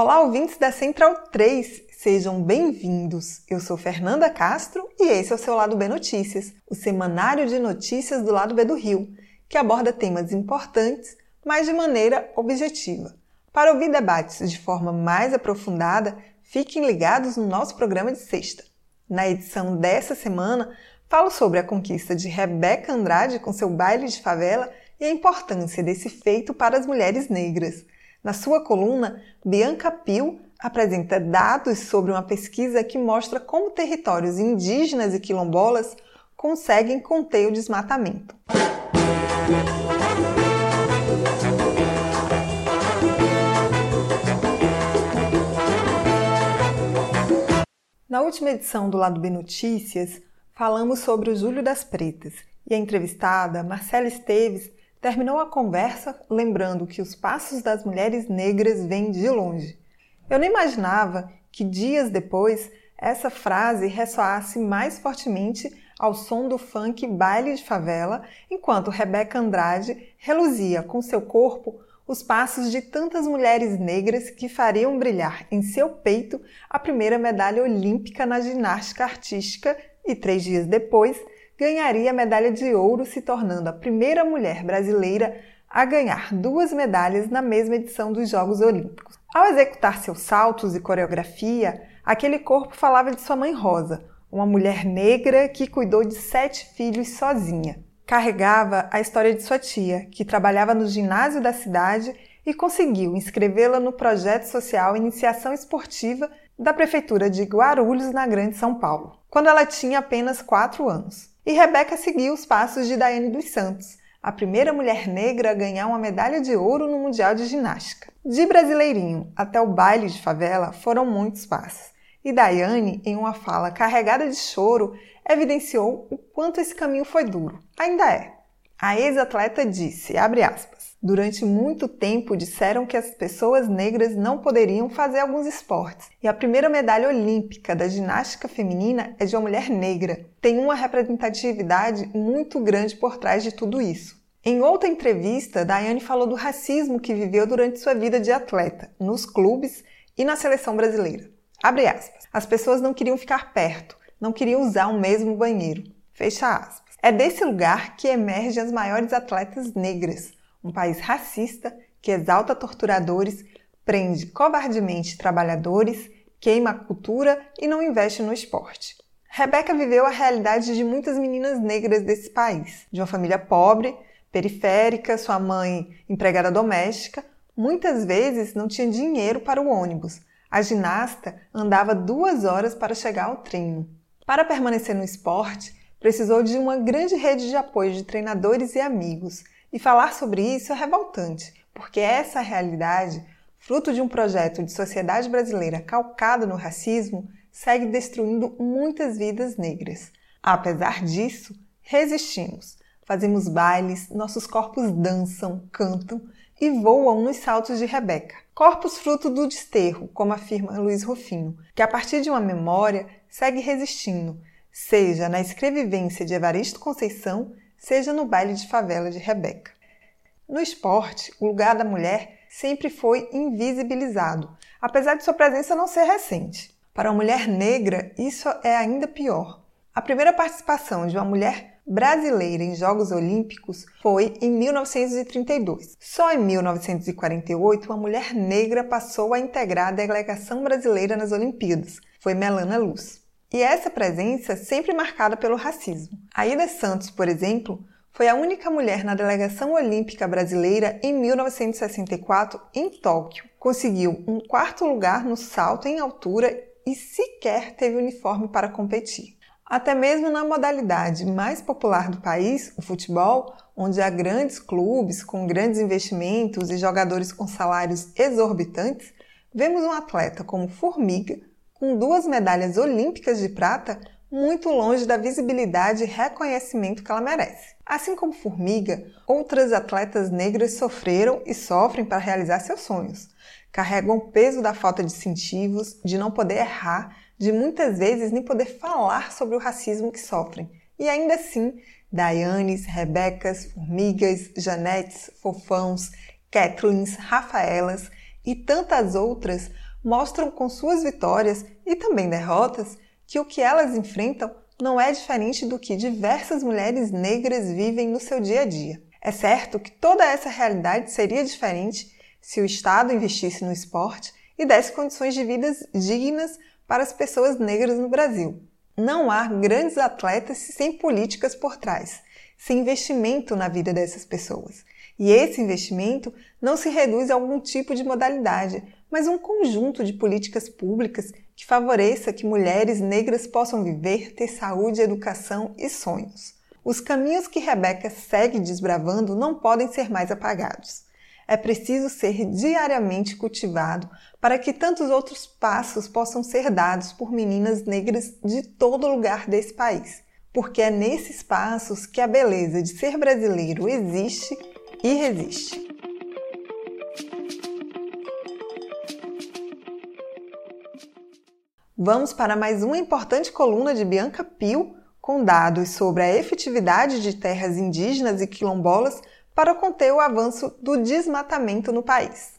Olá, ouvintes da Central 3, sejam bem-vindos. Eu sou Fernanda Castro e esse é o seu Lado B Notícias, o semanário de notícias do Lado B do Rio, que aborda temas importantes, mas de maneira objetiva. Para ouvir debates de forma mais aprofundada, fiquem ligados no nosso programa de sexta. Na edição dessa semana, falo sobre a conquista de Rebeca Andrade com seu baile de favela e a importância desse feito para as mulheres negras. Na sua coluna, Bianca Pio apresenta dados sobre uma pesquisa que mostra como territórios indígenas e quilombolas conseguem conter o desmatamento. Na última edição do Lado B Notícias, falamos sobre o Júlio das Pretas e a entrevistada, Marcela Esteves, terminou a conversa lembrando que os passos das mulheres negras vêm de longe. Eu nem imaginava que dias depois essa frase ressoasse mais fortemente ao som do funk baile de favela, enquanto Rebeca Andrade reluzia com seu corpo os passos de tantas mulheres negras que fariam brilhar em seu peito a primeira medalha olímpica na ginástica artística e três dias depois ganharia a medalha de ouro, se tornando a primeira mulher brasileira a ganhar duas medalhas na mesma edição dos Jogos Olímpicos. Ao executar seus saltos e coreografia, aquele corpo falava de sua mãe Rosa, uma mulher negra que cuidou de sete filhos sozinha. Carregava a história de sua tia, que trabalhava no ginásio da cidade e conseguiu inscrevê-la no projeto social Iniciação Esportiva da Prefeitura de Guarulhos, na Grande São Paulo, quando ela tinha apenas quatro anos. E Rebeca seguiu os passos de Daiane dos Santos, a primeira mulher negra a ganhar uma medalha de ouro no Mundial de Ginástica. De brasileirinho até o baile de favela foram muitos passos. E Daiane, em uma fala carregada de choro, evidenciou o quanto esse caminho foi duro. Ainda é. A ex-atleta disse, abre aspas, Durante muito tempo disseram que as pessoas negras não poderiam fazer alguns esportes. E a primeira medalha olímpica da ginástica feminina é de uma mulher negra. Tem uma representatividade muito grande por trás de tudo isso. Em outra entrevista, Daiane falou do racismo que viveu durante sua vida de atleta, nos clubes e na seleção brasileira. Abre aspas. As pessoas não queriam ficar perto, não queriam usar o mesmo banheiro. Fecha aspas. É desse lugar que emergem as maiores atletas negras um país racista que exalta torturadores, prende covardemente trabalhadores, queima a cultura e não investe no esporte. Rebeca viveu a realidade de muitas meninas negras desse país, de uma família pobre, periférica, sua mãe empregada doméstica, muitas vezes não tinha dinheiro para o ônibus. A ginasta andava duas horas para chegar ao treino. Para permanecer no esporte, precisou de uma grande rede de apoio de treinadores e amigos e falar sobre isso é revoltante, porque essa realidade, fruto de um projeto de sociedade brasileira calcado no racismo, segue destruindo muitas vidas negras. Apesar disso, resistimos. Fazemos bailes, nossos corpos dançam, cantam e voam nos saltos de Rebeca. Corpos fruto do desterro, como afirma Luiz Rufino, que a partir de uma memória segue resistindo, seja na escrevivência de Evaristo Conceição, seja no baile de favela de Rebeca. No esporte, o lugar da mulher sempre foi invisibilizado, apesar de sua presença não ser recente. Para uma mulher negra, isso é ainda pior. A primeira participação de uma mulher brasileira em Jogos Olímpicos foi em 1932. Só em 1948, uma mulher negra passou a integrar a delegação brasileira nas Olimpíadas. Foi Melana Luz. E essa presença sempre marcada pelo racismo. Aida Santos, por exemplo, foi a única mulher na delegação olímpica brasileira em 1964 em Tóquio. Conseguiu um quarto lugar no salto em altura e sequer teve uniforme para competir. Até mesmo na modalidade mais popular do país, o futebol, onde há grandes clubes com grandes investimentos e jogadores com salários exorbitantes, vemos um atleta como Formiga com duas medalhas olímpicas de prata muito longe da visibilidade e reconhecimento que ela merece. Assim como Formiga, outras atletas negras sofreram e sofrem para realizar seus sonhos. Carregam o peso da falta de incentivos, de não poder errar, de muitas vezes nem poder falar sobre o racismo que sofrem. E ainda assim, Dayanes, Rebecas, Formigas, Janetes, Fofãos, Kathleens, Rafaelas e tantas outras mostram com suas vitórias e também derrotas que o que elas enfrentam não é diferente do que diversas mulheres negras vivem no seu dia a dia. É certo que toda essa realidade seria diferente se o Estado investisse no esporte e desse condições de vida dignas para as pessoas negras no Brasil. Não há grandes atletas sem políticas por trás, sem investimento na vida dessas pessoas. E esse investimento não se reduz a algum tipo de modalidade, mas um conjunto de políticas públicas que favoreça que mulheres negras possam viver, ter saúde, educação e sonhos. Os caminhos que Rebeca segue desbravando não podem ser mais apagados. É preciso ser diariamente cultivado para que tantos outros passos possam ser dados por meninas negras de todo lugar desse país, porque é nesses passos que a beleza de ser brasileiro existe e resiste. Vamos para mais uma importante coluna de Bianca Pio com dados sobre a efetividade de terras indígenas e quilombolas para conter o avanço do desmatamento no país.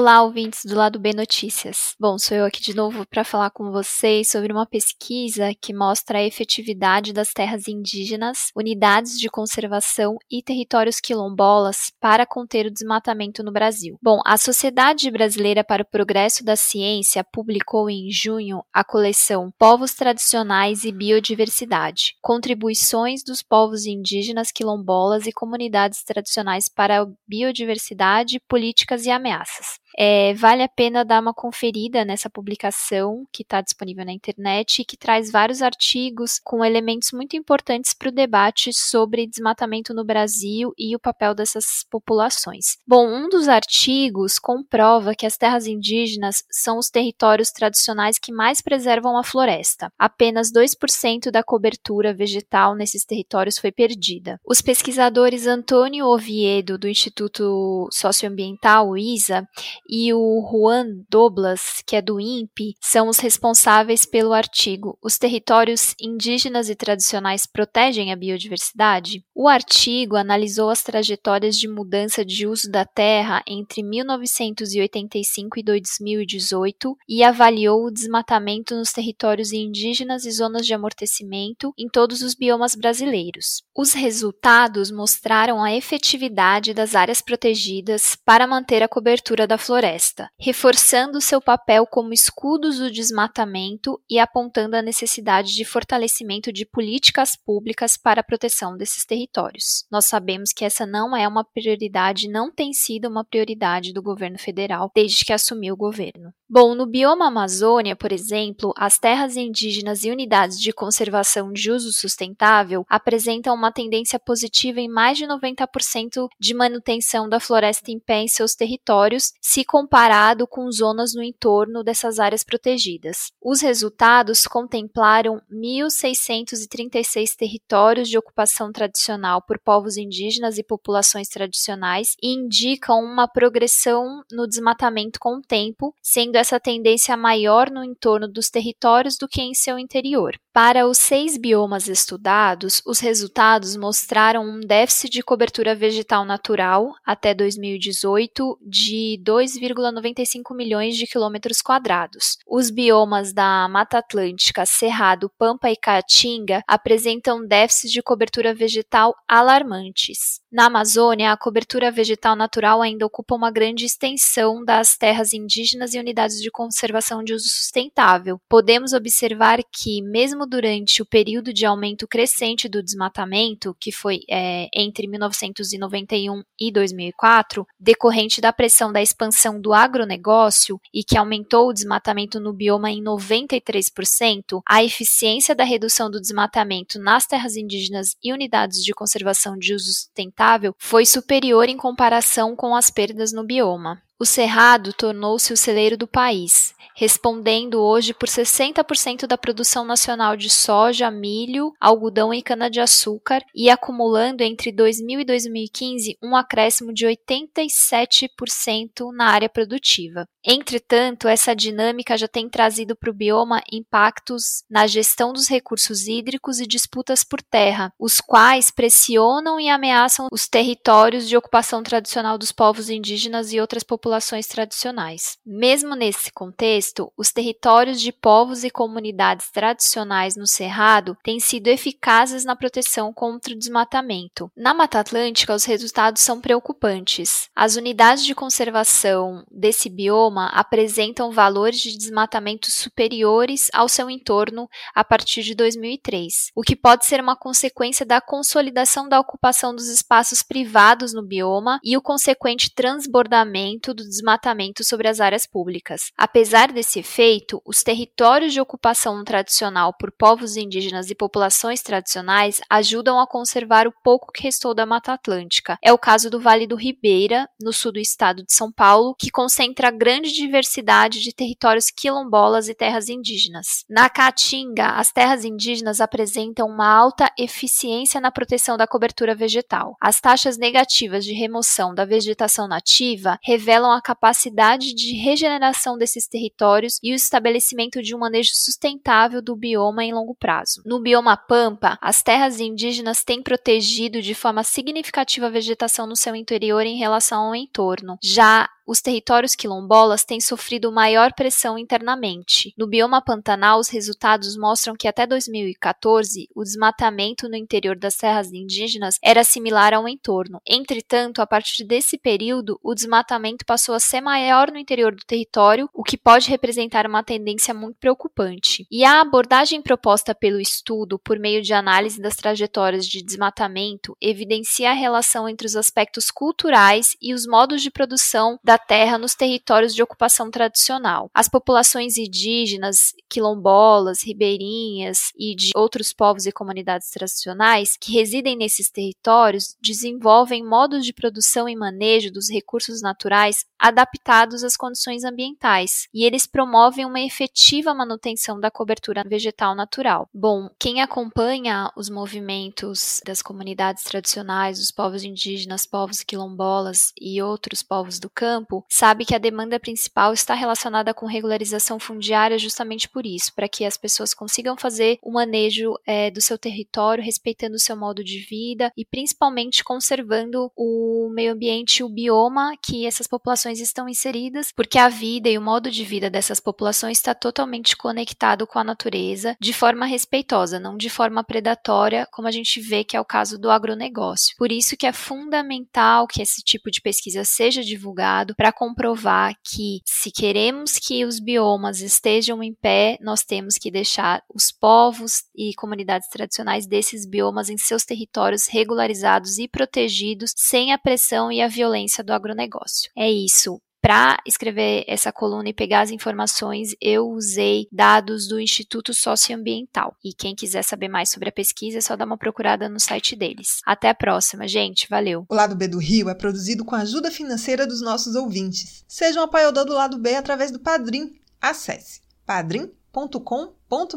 Olá, ouvintes do Lado B Notícias. Bom, sou eu aqui de novo para falar com vocês sobre uma pesquisa que mostra a efetividade das terras indígenas, unidades de conservação e territórios quilombolas para conter o desmatamento no Brasil. Bom, a Sociedade Brasileira para o Progresso da Ciência publicou em junho a coleção Povos Tradicionais e Biodiversidade: Contribuições dos povos indígenas, quilombolas e comunidades tradicionais para a biodiversidade, políticas e ameaças. É, vale a pena dar uma conferida nessa publicação que está disponível na internet e que traz vários artigos com elementos muito importantes para o debate sobre desmatamento no Brasil e o papel dessas populações. Bom, um dos artigos comprova que as terras indígenas são os territórios tradicionais que mais preservam a floresta. Apenas 2% da cobertura vegetal nesses territórios foi perdida. Os pesquisadores Antônio Oviedo, do Instituto Socioambiental, ISA, e o Juan Doblas, que é do INPE, são os responsáveis pelo artigo Os territórios indígenas e tradicionais protegem a biodiversidade? O artigo analisou as trajetórias de mudança de uso da terra entre 1985 e 2018 e avaliou o desmatamento nos territórios indígenas e zonas de amortecimento em todos os biomas brasileiros. Os resultados mostraram a efetividade das áreas protegidas para manter a cobertura da floresta floresta, reforçando seu papel como escudos do desmatamento e apontando a necessidade de fortalecimento de políticas públicas para a proteção desses territórios. Nós sabemos que essa não é uma prioridade, não tem sido uma prioridade do governo federal desde que assumiu o governo. Bom, no bioma Amazônia, por exemplo, as terras indígenas e unidades de conservação de uso sustentável apresentam uma tendência positiva em mais de 90% de manutenção da floresta em pé em seus territórios, se comparado com zonas no entorno dessas áreas protegidas. Os resultados contemplaram 1.636 territórios de ocupação tradicional por povos indígenas e populações tradicionais e indicam uma progressão no desmatamento com o tempo, sendo essa tendência maior no entorno dos territórios do que em seu interior. Para os seis biomas estudados, os resultados mostraram um déficit de cobertura vegetal natural até 2018 de 2,95 milhões de quilômetros quadrados. Os biomas da Mata Atlântica, Cerrado, Pampa e Caatinga apresentam déficits de cobertura vegetal alarmantes. Na Amazônia, a cobertura vegetal natural ainda ocupa uma grande extensão das terras indígenas e unidades de conservação de uso sustentável. Podemos observar que, mesmo durante o período de aumento crescente do desmatamento, que foi é, entre 1991 e 2004, decorrente da pressão da expansão do agronegócio e que aumentou o desmatamento no bioma em 93%, a eficiência da redução do desmatamento nas terras indígenas e unidades de conservação de uso sustentável foi superior em comparação com as perdas no bioma. O Cerrado tornou-se o celeiro do país, respondendo hoje por 60% da produção nacional de soja, milho, algodão e cana-de-açúcar e acumulando entre 2000 e 2015 um acréscimo de 87% na área produtiva. Entretanto, essa dinâmica já tem trazido para o bioma impactos na gestão dos recursos hídricos e disputas por terra, os quais pressionam e ameaçam os territórios de ocupação tradicional dos povos indígenas e outras populações tradicionais. Mesmo nesse contexto, os territórios de povos e comunidades tradicionais no Cerrado têm sido eficazes na proteção contra o desmatamento. Na Mata Atlântica, os resultados são preocupantes. As unidades de conservação desse bioma apresentam valores de desmatamento superiores ao seu entorno a partir de 2003, o que pode ser uma consequência da consolidação da ocupação dos espaços privados no bioma e o consequente transbordamento do desmatamento sobre as áreas públicas. Apesar desse efeito, os territórios de ocupação tradicional por povos indígenas e populações tradicionais ajudam a conservar o pouco que restou da Mata Atlântica. É o caso do Vale do Ribeira, no sul do estado de São Paulo, que concentra grande diversidade de territórios quilombolas e terras indígenas. Na Caatinga, as terras indígenas apresentam uma alta eficiência na proteção da cobertura vegetal. As taxas negativas de remoção da vegetação nativa revelam a capacidade de regeneração desses territórios e o estabelecimento de um manejo sustentável do bioma em longo prazo. No bioma Pampa, as terras indígenas têm protegido de forma significativa a vegetação no seu interior em relação ao entorno. Já os territórios quilombolas têm sofrido maior pressão internamente. No bioma Pantanal, os resultados mostram que até 2014, o desmatamento no interior das terras indígenas era similar ao entorno. Entretanto, a partir desse período, o desmatamento passou a ser maior no interior do território, o que pode representar uma tendência muito preocupante. E a abordagem proposta pelo estudo, por meio de análise das trajetórias de desmatamento, evidencia a relação entre os aspectos culturais e os modos de produção da terra nos territórios de ocupação tradicional. As populações indígenas, quilombolas, ribeirinhas e de outros povos e comunidades tradicionais que residem nesses territórios desenvolvem modos de produção e manejo dos recursos naturais adaptados às condições ambientais, e eles promovem uma efetiva manutenção da cobertura vegetal natural. Bom, quem acompanha os movimentos das comunidades tradicionais, dos povos indígenas, povos quilombolas e outros povos do campo, sabe que a demanda principal está relacionada com regularização fundiária justamente por isso, para que as pessoas consigam fazer o manejo é, do seu território, respeitando o seu modo de vida e principalmente conservando o meio ambiente, o bioma que essas populações estão inseridas, porque a vida e o modo de vida dessas populações está totalmente conectado com a natureza de forma respeitosa, não de forma predatória, como a gente vê que é o caso do agronegócio. Por isso que é fundamental que esse tipo de pesquisa seja divulgado para comprovar que, se queremos que os biomas estejam em pé, nós temos que deixar os povos e comunidades tradicionais desses biomas em seus territórios regularizados e protegidos sem a pressão e a violência do agronegócio. É isso. Para escrever essa coluna e pegar as informações, eu usei dados do Instituto Socioambiental. E quem quiser saber mais sobre a pesquisa, é só dar uma procurada no site deles. Até a próxima, gente. Valeu. O Lado B do Rio é produzido com a ajuda financeira dos nossos ouvintes. Seja um apoiador do Lado B através do Padrim. Acesse padrim.com.br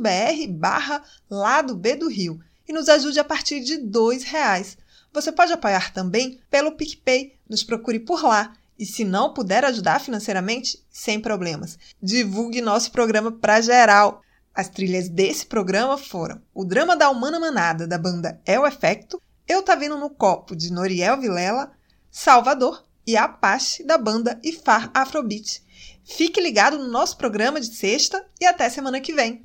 barra Lado B do Rio e nos ajude a partir de R$ reais. Você pode apoiar também pelo PicPay. Nos procure por lá e se não puder ajudar financeiramente, sem problemas. Divulgue nosso programa para geral. As trilhas desse programa foram o Drama da Humana Manada, da banda É o Efecto, Eu Tá Vindo no Copo, de Noriel Vilela, Salvador e Apache, da banda Ifar Afrobeat. Fique ligado no nosso programa de sexta e até semana que vem.